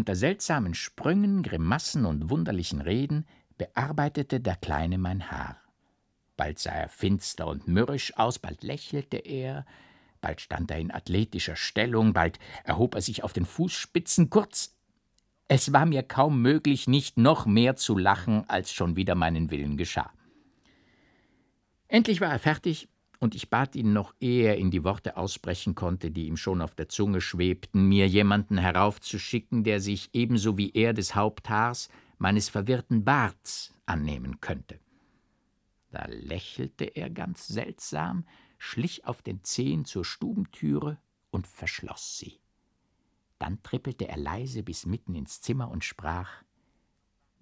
Unter seltsamen Sprüngen, Grimassen und wunderlichen Reden bearbeitete der Kleine mein Haar. Bald sah er finster und mürrisch aus, bald lächelte er, bald stand er in athletischer Stellung, bald erhob er sich auf den Fußspitzen, kurz, es war mir kaum möglich, nicht noch mehr zu lachen, als schon wieder meinen Willen geschah. Endlich war er fertig, und ich bat ihn noch, ehe er in die Worte aussprechen konnte, die ihm schon auf der Zunge schwebten, mir jemanden heraufzuschicken, der sich ebenso wie er des Haupthaars meines verwirrten Barts annehmen könnte. Da lächelte er ganz seltsam, schlich auf den Zehen zur Stubentüre und verschloss sie. Dann trippelte er leise bis mitten ins Zimmer und sprach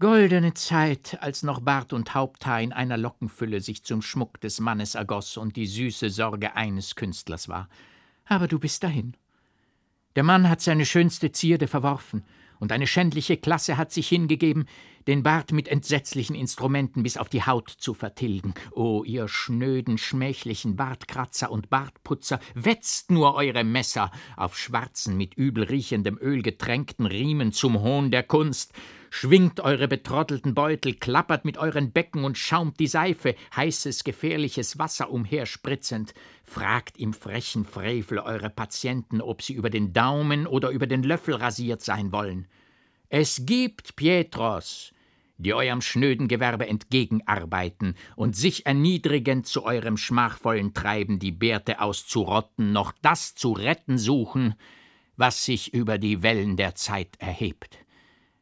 Goldene Zeit, als noch Bart und Haupthaar in einer Lockenfülle sich zum Schmuck des Mannes ergoss und die süße Sorge eines Künstlers war. Aber du bist dahin. Der Mann hat seine schönste Zierde verworfen, und eine schändliche Klasse hat sich hingegeben, den Bart mit entsetzlichen Instrumenten bis auf die Haut zu vertilgen. O ihr schnöden, schmählichen Bartkratzer und Bartputzer, wetzt nur eure Messer auf schwarzen, mit übel riechendem Öl getränkten Riemen zum Hohn der Kunst, schwingt eure betrottelten Beutel, klappert mit euren Becken und schaumt die Seife, heißes, gefährliches Wasser umherspritzend, fragt im frechen Frevel eure Patienten, ob sie über den Daumen oder über den Löffel rasiert sein wollen. Es gibt Pietros, die eurem schnöden Gewerbe entgegenarbeiten und sich erniedrigend zu eurem schmachvollen Treiben die Bärte auszurotten, noch das zu retten suchen, was sich über die Wellen der Zeit erhebt.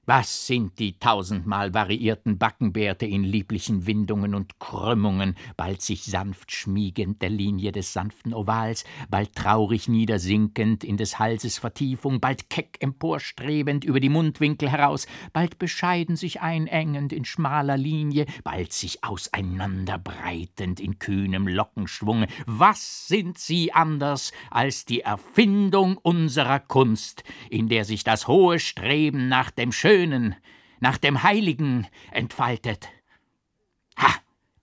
Was sind die tausendmal variierten Backenbärte in lieblichen Windungen und Krümmungen, bald sich sanft schmiegend der Linie des sanften Ovals, bald traurig niedersinkend in des Halses Vertiefung, bald keck emporstrebend über die Mundwinkel heraus, bald bescheiden sich einengend in schmaler Linie, bald sich auseinanderbreitend in kühnem Lockenschwunge. Was sind sie anders als die Erfindung unserer Kunst, in der sich das hohe Streben nach dem Schönen Schönen, nach dem Heiligen entfaltet. Ha,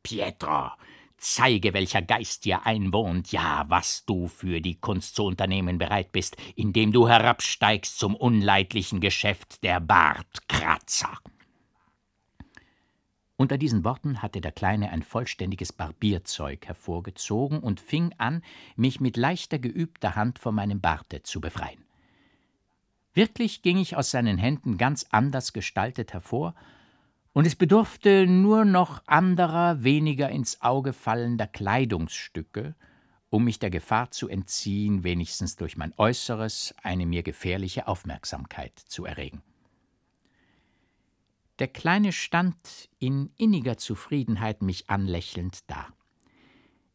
Pietro, zeige, welcher Geist dir einwohnt, ja, was du für die Kunst zu unternehmen bereit bist, indem du herabsteigst zum unleidlichen Geschäft der Bartkratzer. Unter diesen Worten hatte der Kleine ein vollständiges Barbierzeug hervorgezogen und fing an, mich mit leichter geübter Hand von meinem Barte zu befreien. Wirklich ging ich aus seinen Händen ganz anders gestaltet hervor, und es bedurfte nur noch anderer, weniger ins Auge fallender Kleidungsstücke, um mich der Gefahr zu entziehen, wenigstens durch mein Äußeres eine mir gefährliche Aufmerksamkeit zu erregen. Der Kleine stand in inniger Zufriedenheit mich anlächelnd da.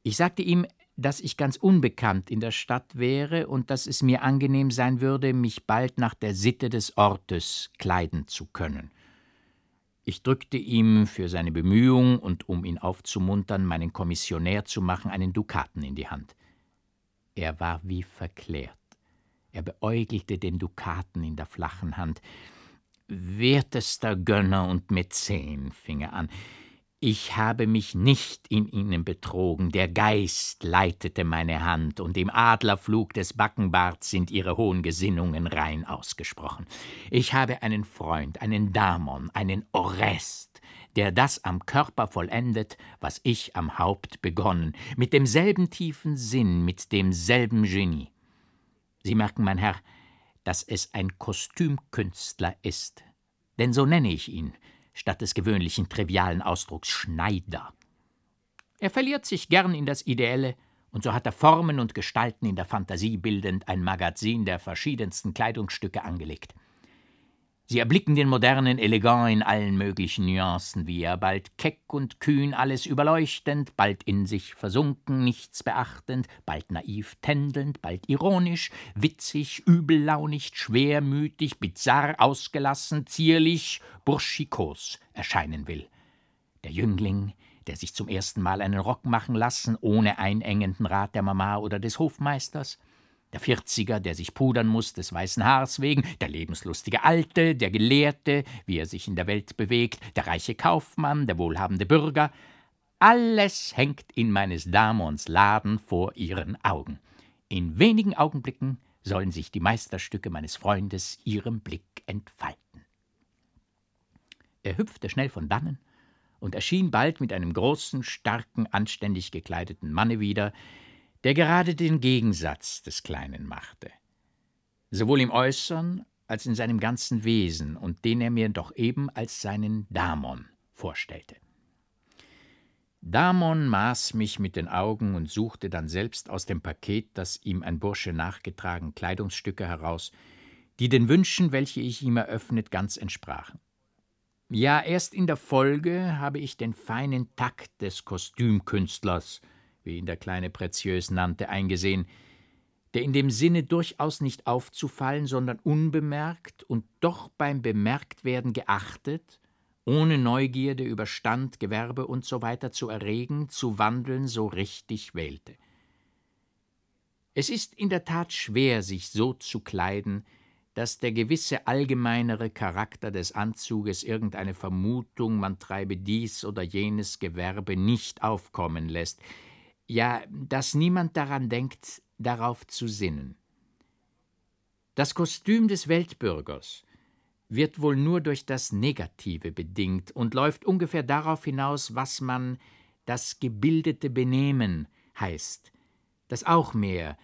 Ich sagte ihm, dass ich ganz unbekannt in der Stadt wäre und dass es mir angenehm sein würde, mich bald nach der Sitte des Ortes kleiden zu können. Ich drückte ihm für seine Bemühung und um ihn aufzumuntern, meinen Kommissionär zu machen, einen Dukaten in die Hand. Er war wie verklärt. Er beäugelte den Dukaten in der flachen Hand. Wertester Gönner und Mäzen, fing er an, ich habe mich nicht in ihnen betrogen, der Geist leitete meine Hand, und im Adlerflug des Backenbarts sind ihre hohen Gesinnungen rein ausgesprochen. Ich habe einen Freund, einen Damon, einen Orest, der das am Körper vollendet, was ich am Haupt begonnen, mit demselben tiefen Sinn, mit demselben Genie. Sie merken, mein Herr, dass es ein Kostümkünstler ist, denn so nenne ich ihn, statt des gewöhnlichen trivialen Ausdrucks Schneider. Er verliert sich gern in das Ideelle, und so hat er Formen und Gestalten in der Fantasie bildend ein Magazin der verschiedensten Kleidungsstücke angelegt. Sie erblicken den modernen Elegant in allen möglichen Nuancen, wie er bald keck und kühn alles überleuchtend, bald in sich versunken, nichts beachtend, bald naiv tändelnd, bald ironisch, witzig, übellaunig, schwermütig, bizarr ausgelassen, zierlich, burschikos erscheinen will. Der Jüngling, der sich zum ersten Mal einen Rock machen lassen, ohne einengenden Rat der Mama oder des Hofmeisters, der Vierziger, der sich pudern muss, des weißen Haars wegen, der lebenslustige Alte, der Gelehrte, wie er sich in der Welt bewegt, der reiche Kaufmann, der wohlhabende Bürger, alles hängt in meines Damons Laden vor ihren Augen. In wenigen Augenblicken sollen sich die Meisterstücke meines Freundes ihrem Blick entfalten. Er hüpfte schnell von dannen und erschien bald mit einem großen, starken, anständig gekleideten Manne wieder, der gerade den Gegensatz des Kleinen machte, sowohl im Äußern als in seinem ganzen Wesen, und den er mir doch eben als seinen Damon vorstellte. Damon maß mich mit den Augen und suchte dann selbst aus dem Paket, das ihm ein Bursche nachgetragen, Kleidungsstücke heraus, die den Wünschen, welche ich ihm eröffnet, ganz entsprachen. Ja, erst in der Folge habe ich den feinen Takt des Kostümkünstlers, wie ihn der kleine Preziös nannte, eingesehen, der in dem Sinne durchaus nicht aufzufallen, sondern unbemerkt und doch beim Bemerktwerden geachtet, ohne Neugierde über Stand, Gewerbe usw. So zu erregen, zu wandeln, so richtig wählte. Es ist in der Tat schwer, sich so zu kleiden, dass der gewisse allgemeinere Charakter des Anzuges irgendeine Vermutung, man treibe dies oder jenes Gewerbe nicht aufkommen lässt, ja, dass niemand daran denkt, darauf zu sinnen. Das Kostüm des Weltbürgers wird wohl nur durch das Negative bedingt und läuft ungefähr darauf hinaus, was man das gebildete Benehmen heißt, das auch mehr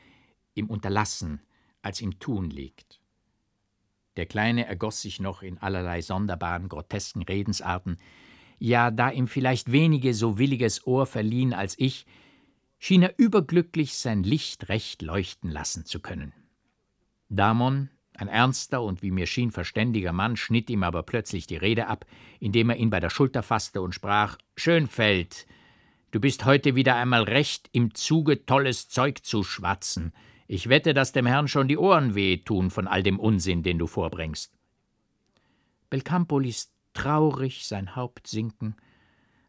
im Unterlassen als im Tun liegt. Der Kleine ergoss sich noch in allerlei sonderbaren, grotesken Redensarten. Ja, da ihm vielleicht wenige so williges Ohr verliehen als ich, schien er überglücklich sein Licht recht leuchten lassen zu können. Damon, ein ernster und wie mir schien verständiger Mann, schnitt ihm aber plötzlich die Rede ab, indem er ihn bei der Schulter fasste und sprach: Schönfeld, du bist heute wieder einmal recht im Zuge, tolles Zeug zu schwatzen. Ich wette, dass dem Herrn schon die Ohren wehtun von all dem Unsinn, den du vorbringst. Belcampo ließ traurig sein Haupt sinken,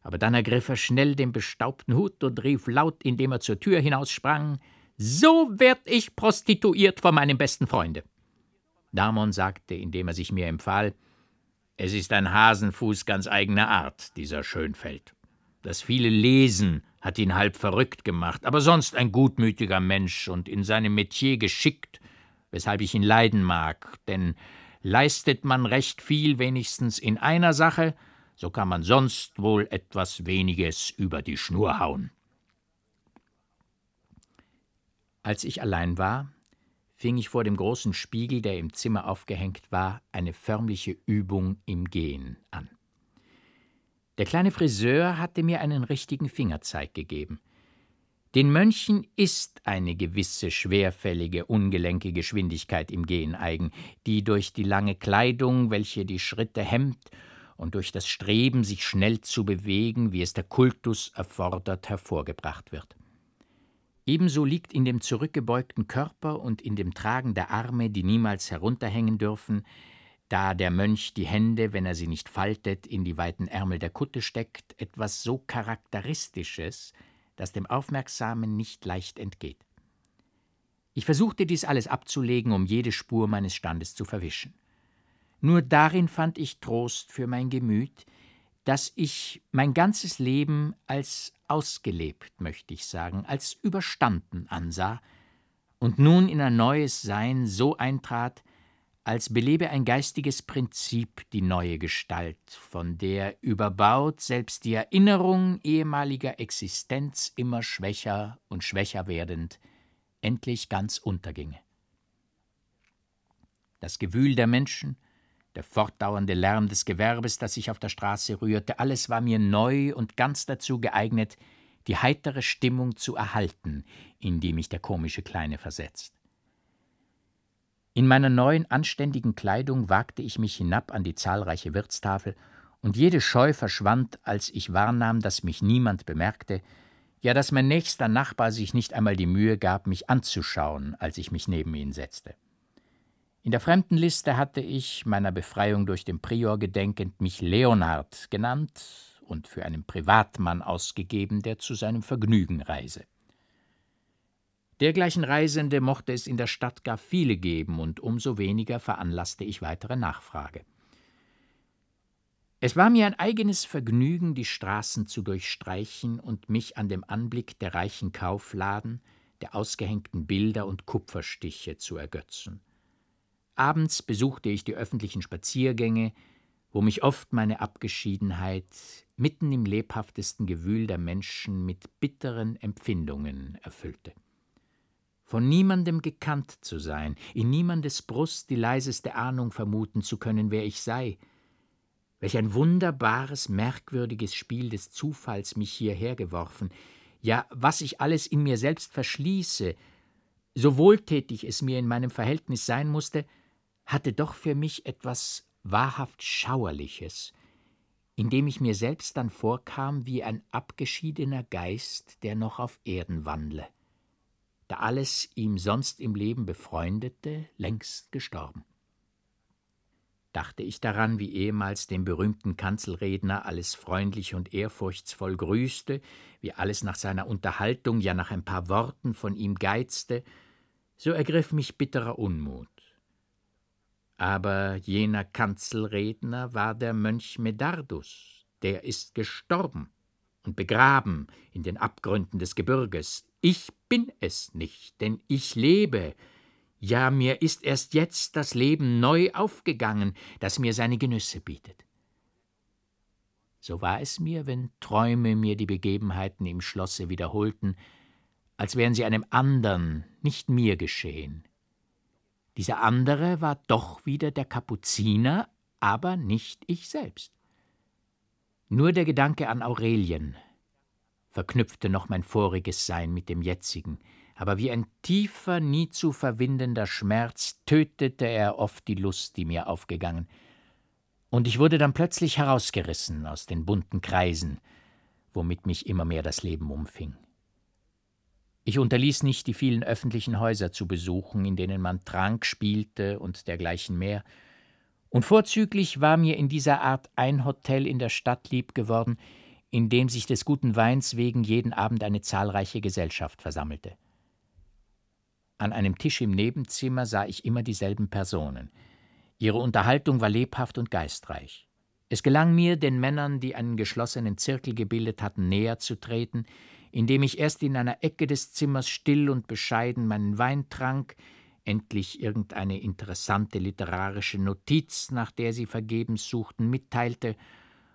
aber dann ergriff er schnell den bestaubten Hut und rief laut, indem er zur Tür hinaussprang: So werd ich prostituiert von meinem besten Freunde. Damon sagte, indem er sich mir empfahl: Es ist ein Hasenfuß ganz eigener Art, dieser Schönfeld. Das viele Lesen hat ihn halb verrückt gemacht, aber sonst ein gutmütiger Mensch und in seinem Metier geschickt, weshalb ich ihn leiden mag, denn leistet man recht viel wenigstens in einer Sache, so kann man sonst wohl etwas weniges über die Schnur hauen. Als ich allein war, fing ich vor dem großen Spiegel, der im Zimmer aufgehängt war, eine förmliche Übung im Gehen an. Der kleine Friseur hatte mir einen richtigen Fingerzeig gegeben. Den Mönchen ist eine gewisse schwerfällige, ungelenke Geschwindigkeit im Gehen eigen, die durch die lange Kleidung, welche die Schritte hemmt, und durch das Streben, sich schnell zu bewegen, wie es der Kultus erfordert, hervorgebracht wird. Ebenso liegt in dem zurückgebeugten Körper und in dem Tragen der Arme, die niemals herunterhängen dürfen, da der Mönch die Hände, wenn er sie nicht faltet, in die weiten Ärmel der Kutte steckt, etwas so Charakteristisches, das dem Aufmerksamen nicht leicht entgeht. Ich versuchte dies alles abzulegen, um jede Spur meines Standes zu verwischen. Nur darin fand ich Trost für mein Gemüt, dass ich mein ganzes Leben als ausgelebt, möchte ich sagen, als überstanden ansah und nun in ein neues Sein so eintrat, als belebe ein geistiges Prinzip die neue Gestalt, von der überbaut selbst die Erinnerung ehemaliger Existenz immer schwächer und schwächer werdend, endlich ganz unterginge. Das Gewühl der Menschen, der fortdauernde Lärm des Gewerbes, das sich auf der Straße rührte, alles war mir neu und ganz dazu geeignet, die heitere Stimmung zu erhalten, in die mich der komische Kleine versetzt. In meiner neuen, anständigen Kleidung wagte ich mich hinab an die zahlreiche Wirtstafel, und jede Scheu verschwand, als ich wahrnahm, dass mich niemand bemerkte, ja dass mein nächster Nachbar sich nicht einmal die Mühe gab, mich anzuschauen, als ich mich neben ihn setzte. In der Fremdenliste hatte ich, meiner Befreiung durch den Prior gedenkend, mich Leonard genannt und für einen Privatmann ausgegeben, der zu seinem Vergnügen reise. Dergleichen Reisende mochte es in der Stadt gar viele geben, und umso weniger veranlasste ich weitere Nachfrage. Es war mir ein eigenes Vergnügen, die Straßen zu durchstreichen und mich an dem Anblick der reichen Kaufladen, der ausgehängten Bilder und Kupferstiche zu ergötzen. Abends besuchte ich die öffentlichen Spaziergänge, wo mich oft meine Abgeschiedenheit mitten im lebhaftesten Gewühl der Menschen mit bitteren Empfindungen erfüllte. Von niemandem gekannt zu sein, in niemandes Brust die leiseste Ahnung vermuten zu können, wer ich sei, welch ein wunderbares, merkwürdiges Spiel des Zufalls mich hierher geworfen, ja, was ich alles in mir selbst verschließe, so wohltätig es mir in meinem Verhältnis sein musste, hatte doch für mich etwas wahrhaft Schauerliches, indem ich mir selbst dann vorkam wie ein abgeschiedener Geist, der noch auf Erden wandle, da alles ihm sonst im Leben Befreundete längst gestorben. Dachte ich daran, wie ehemals den berühmten Kanzelredner alles freundlich und ehrfurchtsvoll grüßte, wie alles nach seiner Unterhaltung, ja nach ein paar Worten von ihm geizte, so ergriff mich bitterer Unmut. Aber jener Kanzelredner war der Mönch Medardus, der ist gestorben und begraben in den Abgründen des Gebirges. Ich bin es nicht, denn ich lebe, ja mir ist erst jetzt das Leben neu aufgegangen, das mir seine Genüsse bietet. So war es mir, wenn Träume mir die Begebenheiten im Schlosse wiederholten, als wären sie einem andern, nicht mir geschehen. Dieser andere war doch wieder der Kapuziner, aber nicht ich selbst. Nur der Gedanke an Aurelien verknüpfte noch mein voriges Sein mit dem jetzigen, aber wie ein tiefer, nie zu verwindender Schmerz tötete er oft die Lust, die mir aufgegangen, und ich wurde dann plötzlich herausgerissen aus den bunten Kreisen, womit mich immer mehr das Leben umfing. Ich unterließ nicht, die vielen öffentlichen Häuser zu besuchen, in denen man trank, spielte und dergleichen mehr, und vorzüglich war mir in dieser Art ein Hotel in der Stadt lieb geworden, in dem sich des guten Weins wegen jeden Abend eine zahlreiche Gesellschaft versammelte. An einem Tisch im Nebenzimmer sah ich immer dieselben Personen. Ihre Unterhaltung war lebhaft und geistreich. Es gelang mir, den Männern, die einen geschlossenen Zirkel gebildet hatten, näher zu treten, indem ich erst in einer Ecke des Zimmers still und bescheiden meinen Wein trank, endlich irgendeine interessante literarische Notiz, nach der sie vergebens suchten, mitteilte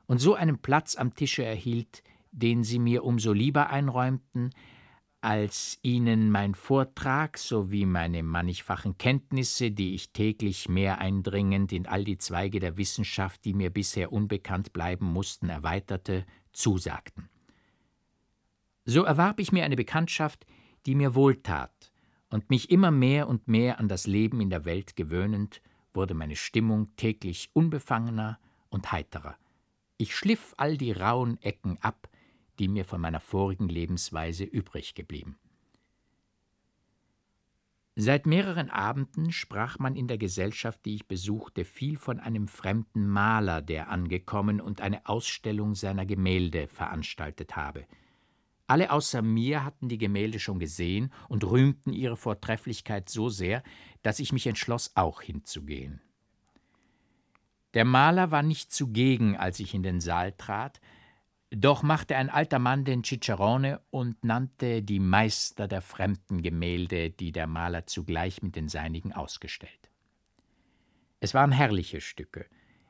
und so einen Platz am Tische erhielt, den sie mir umso lieber einräumten, als ihnen mein Vortrag sowie meine mannigfachen Kenntnisse, die ich täglich mehr eindringend in all die Zweige der Wissenschaft, die mir bisher unbekannt bleiben mussten, erweiterte, zusagten. So erwarb ich mir eine Bekanntschaft, die mir wohltat, und mich immer mehr und mehr an das Leben in der Welt gewöhnend, wurde meine Stimmung täglich unbefangener und heiterer. Ich schliff all die rauen Ecken ab, die mir von meiner vorigen Lebensweise übrig geblieben. Seit mehreren Abenden sprach man in der Gesellschaft, die ich besuchte, viel von einem fremden Maler, der angekommen und eine Ausstellung seiner Gemälde veranstaltet habe. Alle außer mir hatten die Gemälde schon gesehen und rühmten ihre Vortrefflichkeit so sehr, dass ich mich entschloss, auch hinzugehen. Der Maler war nicht zugegen, als ich in den Saal trat, doch machte ein alter Mann den Cicerone und nannte die Meister der fremden Gemälde, die der Maler zugleich mit den seinigen ausgestellt. Es waren herrliche Stücke,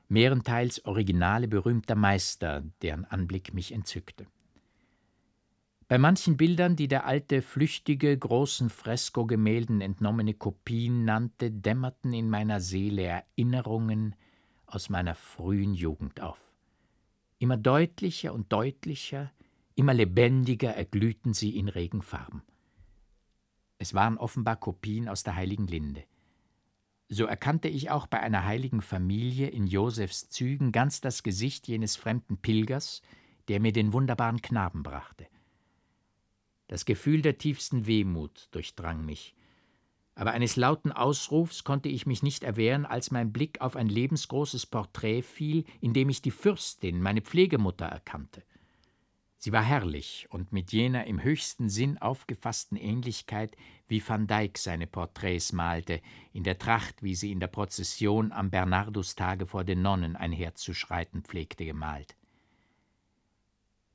mehrenteils Originale berühmter Meister, deren Anblick mich entzückte. Bei manchen Bildern, die der alte flüchtige, großen Freskogemälden entnommene Kopien nannte, dämmerten in meiner Seele Erinnerungen aus meiner frühen Jugend auf. Immer deutlicher und deutlicher, immer lebendiger erglühten sie in regen Farben. Es waren offenbar Kopien aus der heiligen Linde. So erkannte ich auch bei einer heiligen Familie in Josefs Zügen ganz das Gesicht jenes fremden Pilgers, der mir den wunderbaren Knaben brachte. Das Gefühl der tiefsten Wehmut durchdrang mich. Aber eines lauten Ausrufs konnte ich mich nicht erwehren, als mein Blick auf ein lebensgroßes Porträt fiel, in dem ich die Fürstin, meine Pflegemutter, erkannte. Sie war herrlich und mit jener im höchsten Sinn aufgefassten Ähnlichkeit, wie van Dyck seine Porträts malte, in der Tracht, wie sie in der Prozession am Bernardustage vor den Nonnen einherzuschreiten pflegte, gemalt.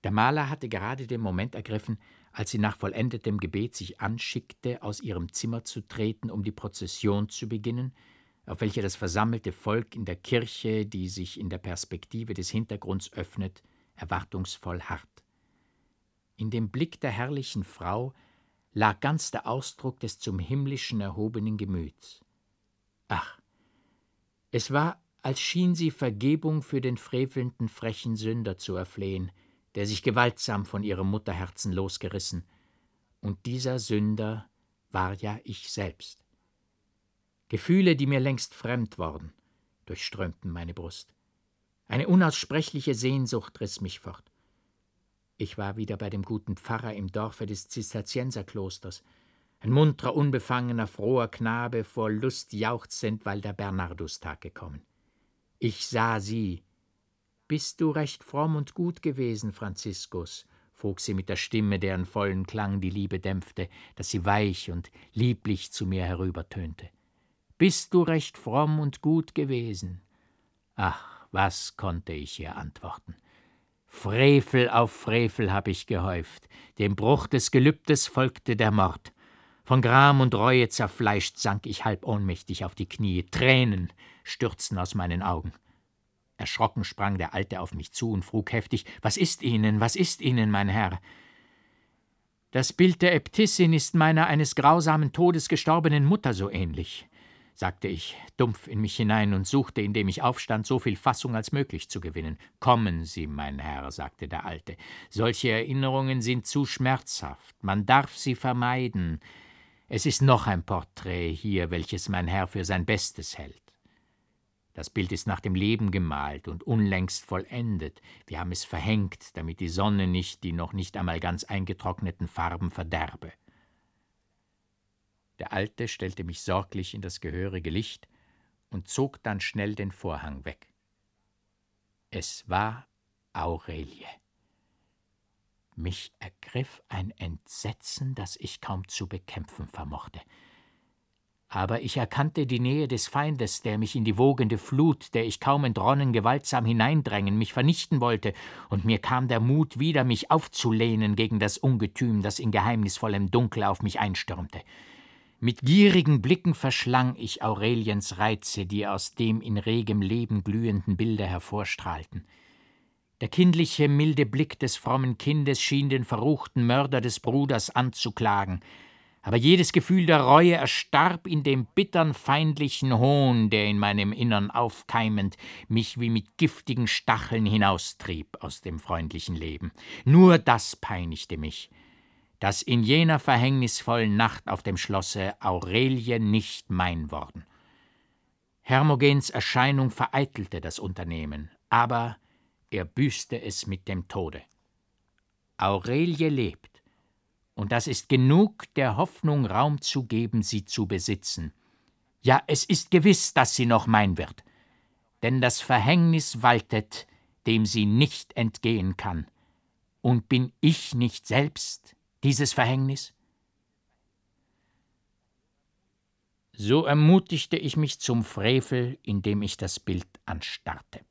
Der Maler hatte gerade den Moment ergriffen, als sie nach vollendetem Gebet sich anschickte, aus ihrem Zimmer zu treten, um die Prozession zu beginnen, auf welcher das versammelte Volk in der Kirche, die sich in der Perspektive des Hintergrunds öffnet, erwartungsvoll harrt. In dem Blick der herrlichen Frau lag ganz der Ausdruck des zum Himmlischen erhobenen Gemüts. Ach, es war, als schien sie Vergebung für den frevelnden, frechen Sünder zu erflehen, der sich gewaltsam von ihrem Mutterherzen losgerissen, und dieser Sünder war ja ich selbst. Gefühle, die mir längst fremd worden, durchströmten meine Brust. Eine unaussprechliche Sehnsucht riss mich fort. Ich war wieder bei dem guten Pfarrer im Dorfe des Zisterzienserklosters, ein munterer, unbefangener, froher Knabe, vor Lust jauchzend, weil der Bernardustag gekommen. Ich sah sie. Bist du recht fromm und gut gewesen, Franziskus? frug sie mit der Stimme, deren vollen Klang die Liebe dämpfte, dass sie weich und lieblich zu mir herübertönte. Bist du recht fromm und gut gewesen? Ach, was konnte ich ihr antworten? Frevel auf Frevel hab ich gehäuft, dem Bruch des Gelübdes folgte der Mord. Von Gram und Reue zerfleischt sank ich halb ohnmächtig auf die Knie, Tränen stürzten aus meinen Augen. Erschrocken sprang der Alte auf mich zu und frug heftig Was ist Ihnen, was ist Ihnen, mein Herr? Das Bild der Äbtissin ist meiner eines grausamen Todes gestorbenen Mutter so ähnlich sagte ich dumpf in mich hinein und suchte, indem ich aufstand, so viel Fassung als möglich zu gewinnen. Kommen Sie, mein Herr, sagte der Alte, solche Erinnerungen sind zu schmerzhaft, man darf sie vermeiden. Es ist noch ein Porträt hier, welches mein Herr für sein Bestes hält. Das Bild ist nach dem Leben gemalt und unlängst vollendet. Wir haben es verhängt, damit die Sonne nicht die noch nicht einmal ganz eingetrockneten Farben verderbe. Der Alte stellte mich sorglich in das gehörige Licht und zog dann schnell den Vorhang weg. Es war Aurelie. Mich ergriff ein Entsetzen, das ich kaum zu bekämpfen vermochte. Aber ich erkannte die Nähe des Feindes, der mich in die wogende Flut, der ich kaum entronnen, gewaltsam hineindrängen, mich vernichten wollte, und mir kam der Mut wieder, mich aufzulehnen gegen das Ungetüm, das in geheimnisvollem Dunkel auf mich einstürmte. Mit gierigen Blicken verschlang ich Aureliens Reize, die aus dem in regem Leben glühenden Bilde hervorstrahlten. Der kindliche, milde Blick des frommen Kindes schien den verruchten Mörder des Bruders anzuklagen, aber jedes Gefühl der Reue erstarb in dem bittern feindlichen Hohn, der in meinem Innern aufkeimend mich wie mit giftigen Stacheln hinaustrieb aus dem freundlichen Leben. Nur das peinigte mich dass in jener verhängnisvollen Nacht auf dem Schlosse Aurelie nicht mein worden. Hermogens Erscheinung vereitelte das Unternehmen, aber er büßte es mit dem Tode. Aurelie lebt, und das ist genug, der Hoffnung Raum zu geben, sie zu besitzen. Ja, es ist gewiss, dass sie noch mein wird, denn das Verhängnis waltet, dem sie nicht entgehen kann. Und bin ich nicht selbst dieses Verhängnis? So ermutigte ich mich zum Frevel, indem ich das Bild anstarrte.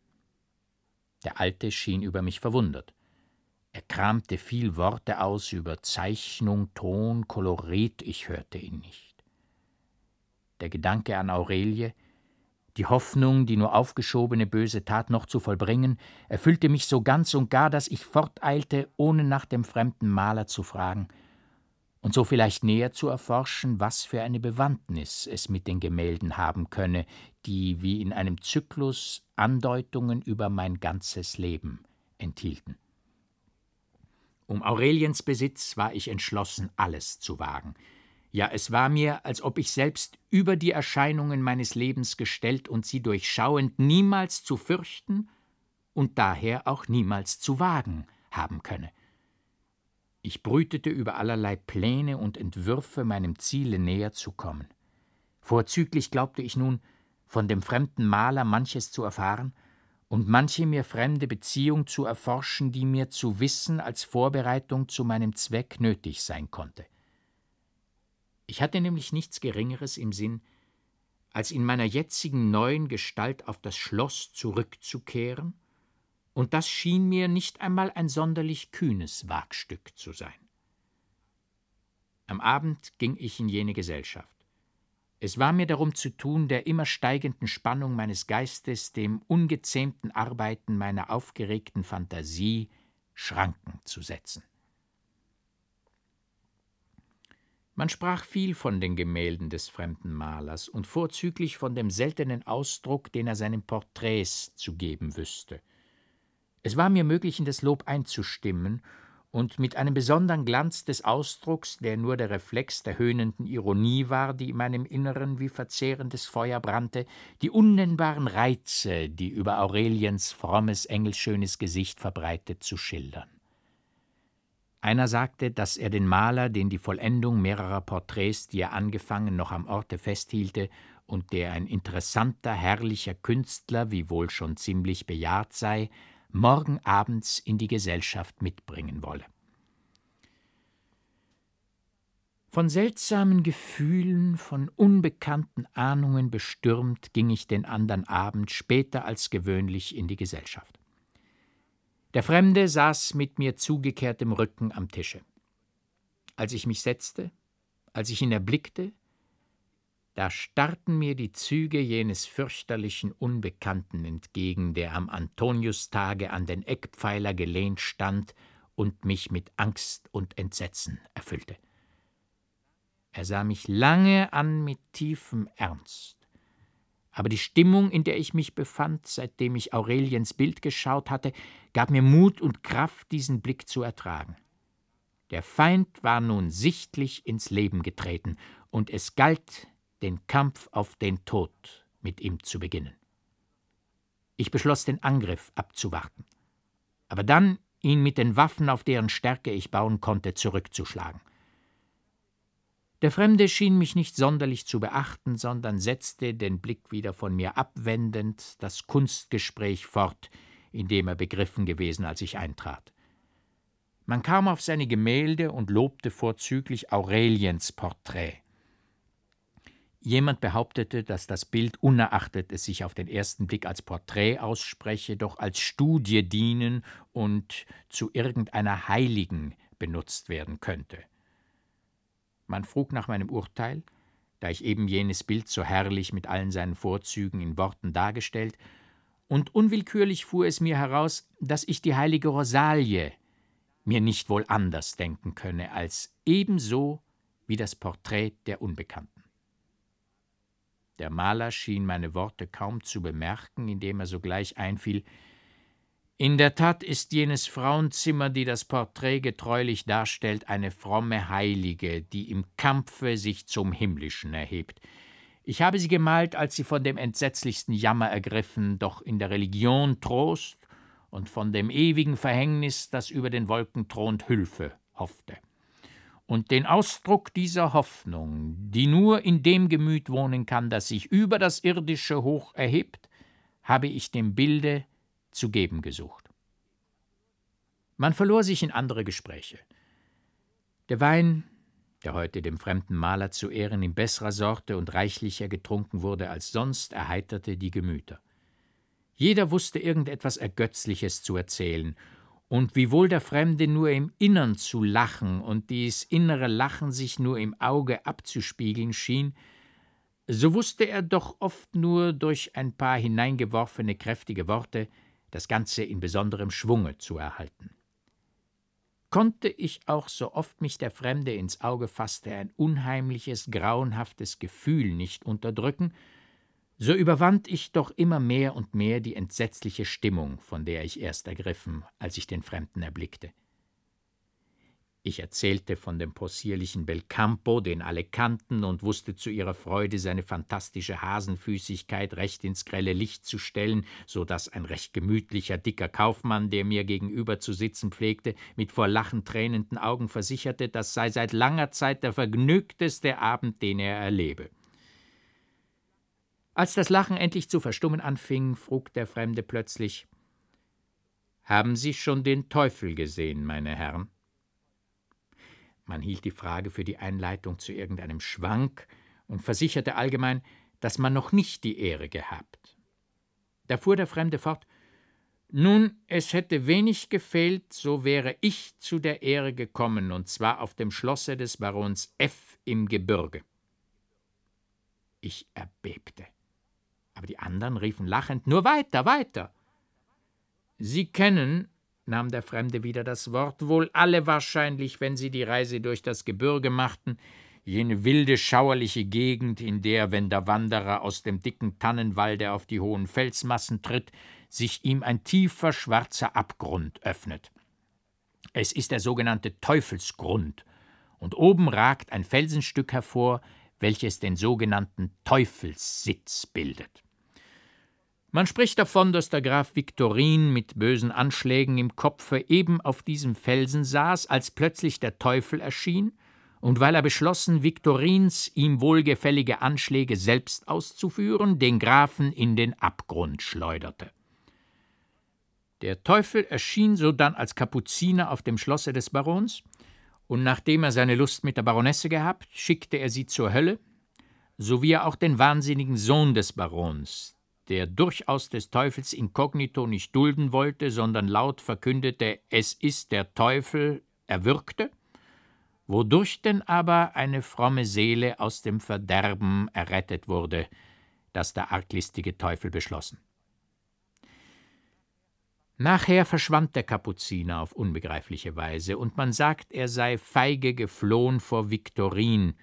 Der Alte schien über mich verwundert. Er kramte viel Worte aus über Zeichnung, Ton, Kolorit, ich hörte ihn nicht. Der Gedanke an Aurelie, die Hoffnung, die nur aufgeschobene böse Tat noch zu vollbringen, erfüllte mich so ganz und gar, dass ich forteilte, ohne nach dem fremden Maler zu fragen und so vielleicht näher zu erforschen, was für eine Bewandtnis es mit den Gemälden haben könne, die wie in einem Zyklus Andeutungen über mein ganzes Leben enthielten. Um Aureliens Besitz war ich entschlossen, alles zu wagen, ja, es war mir, als ob ich selbst über die Erscheinungen meines Lebens gestellt und sie durchschauend niemals zu fürchten und daher auch niemals zu wagen haben könne. Ich brütete über allerlei Pläne und Entwürfe, meinem Ziele näher zu kommen. Vorzüglich glaubte ich nun, von dem fremden Maler manches zu erfahren und manche mir fremde Beziehung zu erforschen, die mir zu wissen als Vorbereitung zu meinem Zweck nötig sein konnte. Ich hatte nämlich nichts Geringeres im Sinn, als in meiner jetzigen neuen Gestalt auf das Schloss zurückzukehren, und das schien mir nicht einmal ein sonderlich kühnes Wagstück zu sein. Am Abend ging ich in jene Gesellschaft. Es war mir darum zu tun, der immer steigenden Spannung meines Geistes, dem ungezähmten Arbeiten meiner aufgeregten Fantasie Schranken zu setzen. Man sprach viel von den Gemälden des fremden Malers und vorzüglich von dem seltenen Ausdruck, den er seinen Porträts zu geben wüsste. Es war mir möglich, in das Lob einzustimmen und mit einem besonderen Glanz des Ausdrucks, der nur der Reflex der höhnenden Ironie war, die in meinem Inneren wie verzehrendes Feuer brannte, die unnennbaren Reize, die über Aureliens frommes, engelschönes Gesicht verbreitet, zu schildern. Einer sagte, dass er den Maler, den die Vollendung mehrerer Porträts, die er angefangen, noch am Orte festhielte und der ein interessanter, herrlicher Künstler, wiewohl schon ziemlich bejahrt sei, morgen abends in die Gesellschaft mitbringen wolle. Von seltsamen Gefühlen, von unbekannten Ahnungen bestürmt, ging ich den andern Abend später als gewöhnlich in die Gesellschaft. Der Fremde saß mit mir zugekehrtem Rücken am Tische. Als ich mich setzte, als ich ihn erblickte, da starrten mir die Züge jenes fürchterlichen Unbekannten entgegen, der am Antoniustage an den Eckpfeiler gelehnt stand und mich mit Angst und Entsetzen erfüllte. Er sah mich lange an mit tiefem Ernst aber die Stimmung, in der ich mich befand, seitdem ich Aureliens Bild geschaut hatte, gab mir Mut und Kraft, diesen Blick zu ertragen. Der Feind war nun sichtlich ins Leben getreten, und es galt, den Kampf auf den Tod mit ihm zu beginnen. Ich beschloss, den Angriff abzuwarten, aber dann ihn mit den Waffen, auf deren Stärke ich bauen konnte, zurückzuschlagen. Der Fremde schien mich nicht sonderlich zu beachten, sondern setzte, den Blick wieder von mir abwendend, das Kunstgespräch fort, in dem er begriffen gewesen, als ich eintrat. Man kam auf seine Gemälde und lobte vorzüglich Aureliens Porträt. Jemand behauptete, dass das Bild, unerachtet es sich auf den ersten Blick als Porträt ausspreche, doch als Studie dienen und zu irgendeiner Heiligen benutzt werden könnte. Man frug nach meinem Urteil, da ich eben jenes Bild so herrlich mit allen seinen Vorzügen in Worten dargestellt, und unwillkürlich fuhr es mir heraus, dass ich die heilige Rosalie mir nicht wohl anders denken könne als ebenso wie das Porträt der Unbekannten. Der Maler schien meine Worte kaum zu bemerken, indem er sogleich einfiel, in der Tat ist jenes Frauenzimmer, die das Porträt getreulich darstellt, eine fromme Heilige, die im Kampfe sich zum Himmlischen erhebt. Ich habe sie gemalt, als sie von dem entsetzlichsten Jammer ergriffen, doch in der Religion Trost und von dem ewigen Verhängnis, das über den Wolken thront, Hülfe hoffte. Und den Ausdruck dieser Hoffnung, die nur in dem Gemüt wohnen kann, das sich über das Irdische hoch erhebt, habe ich dem Bilde zu geben gesucht. Man verlor sich in andere Gespräche. Der Wein, der heute dem fremden Maler zu Ehren in besserer Sorte und reichlicher getrunken wurde als sonst, erheiterte die Gemüter. Jeder wusste irgendetwas Ergötzliches zu erzählen, und wiewohl der Fremde nur im Innern zu lachen und dies innere Lachen sich nur im Auge abzuspiegeln schien, so wusste er doch oft nur durch ein paar hineingeworfene kräftige Worte das Ganze in besonderem Schwunge zu erhalten. Konnte ich auch, so oft mich der Fremde ins Auge fasste, ein unheimliches, grauenhaftes Gefühl nicht unterdrücken, so überwand ich doch immer mehr und mehr die entsetzliche Stimmung, von der ich erst ergriffen, als ich den Fremden erblickte. Ich erzählte von dem possierlichen Belcampo, den alle kannten, und wusste zu ihrer Freude seine fantastische Hasenfüßigkeit recht ins grelle Licht zu stellen, so dass ein recht gemütlicher, dicker Kaufmann, der mir gegenüber zu sitzen pflegte, mit vor Lachen tränenden Augen versicherte, das sei seit langer Zeit der vergnügteste Abend, den er erlebe. Als das Lachen endlich zu verstummen anfing, frug der Fremde plötzlich Haben Sie schon den Teufel gesehen, meine Herren? Man hielt die Frage für die Einleitung zu irgendeinem Schwank und versicherte allgemein, dass man noch nicht die Ehre gehabt. Da fuhr der Fremde fort Nun, es hätte wenig gefehlt, so wäre ich zu der Ehre gekommen, und zwar auf dem Schlosse des Barons F. im Gebirge. Ich erbebte. Aber die anderen riefen lachend Nur weiter, weiter. Sie kennen, nahm der Fremde wieder das Wort, wohl alle wahrscheinlich, wenn Sie die Reise durch das Gebirge machten, jene wilde, schauerliche Gegend, in der, wenn der Wanderer aus dem dicken Tannenwalde auf die hohen Felsmassen tritt, sich ihm ein tiefer, schwarzer Abgrund öffnet. Es ist der sogenannte Teufelsgrund, und oben ragt ein Felsenstück hervor, welches den sogenannten Teufelssitz bildet. Man spricht davon, dass der Graf Viktorin mit bösen Anschlägen im Kopfe eben auf diesem Felsen saß, als plötzlich der Teufel erschien, und weil er beschlossen, Viktorins ihm wohlgefällige Anschläge selbst auszuführen, den Grafen in den Abgrund schleuderte. Der Teufel erschien sodann als Kapuziner auf dem Schlosse des Barons, und nachdem er seine Lust mit der Baronesse gehabt, schickte er sie zur Hölle, sowie er auch den wahnsinnigen Sohn des Barons, der durchaus des Teufels inkognito nicht dulden wollte, sondern laut verkündete, es ist der Teufel, erwürgte, wodurch denn aber eine fromme Seele aus dem Verderben errettet wurde, das der arglistige Teufel beschlossen. Nachher verschwand der Kapuziner auf unbegreifliche Weise, und man sagt, er sei feige geflohen vor Viktorin,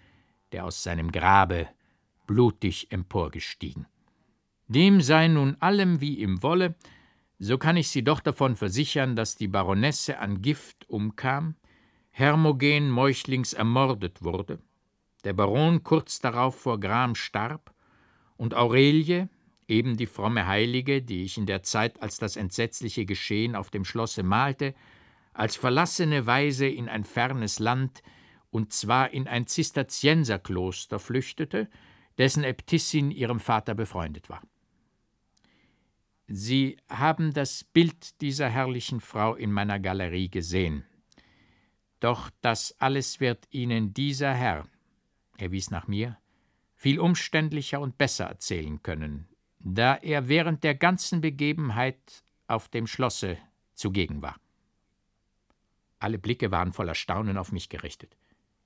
der aus seinem Grabe blutig emporgestiegen. Dem sei nun allem wie ihm wolle, so kann ich Sie doch davon versichern, dass die Baronesse an Gift umkam, Hermogen meuchlings ermordet wurde, der Baron kurz darauf vor Gram starb und Aurelie, eben die fromme Heilige, die ich in der Zeit, als das entsetzliche Geschehen auf dem Schlosse malte, als verlassene Weise in ein fernes Land, und zwar in ein Zisterzienserkloster flüchtete, dessen Äbtissin ihrem Vater befreundet war. Sie haben das Bild dieser herrlichen Frau in meiner Galerie gesehen. Doch das alles wird Ihnen dieser Herr, er wies nach mir, viel umständlicher und besser erzählen können, da er während der ganzen Begebenheit auf dem Schlosse zugegen war. Alle Blicke waren voller Staunen auf mich gerichtet.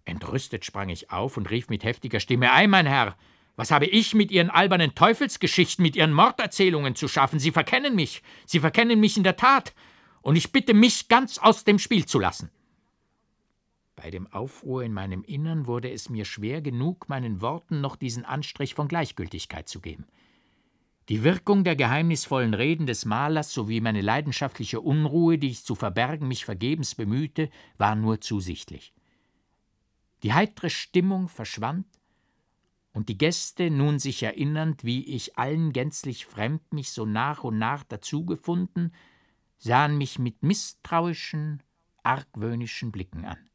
Entrüstet sprang ich auf und rief mit heftiger Stimme Ei, mein Herr, was habe ich mit Ihren albernen Teufelsgeschichten, mit Ihren Morderzählungen zu schaffen? Sie verkennen mich, Sie verkennen mich in der Tat, und ich bitte mich ganz aus dem Spiel zu lassen. Bei dem Aufruhr in meinem Innern wurde es mir schwer genug, meinen Worten noch diesen Anstrich von Gleichgültigkeit zu geben. Die Wirkung der geheimnisvollen Reden des Malers sowie meine leidenschaftliche Unruhe, die ich zu verbergen mich vergebens bemühte, war nur zu sichtlich. Die heitere Stimmung verschwand, und die Gäste, nun sich erinnernd, wie ich allen gänzlich fremd mich so nach und nach dazugefunden, sahen mich mit misstrauischen, argwöhnischen Blicken an.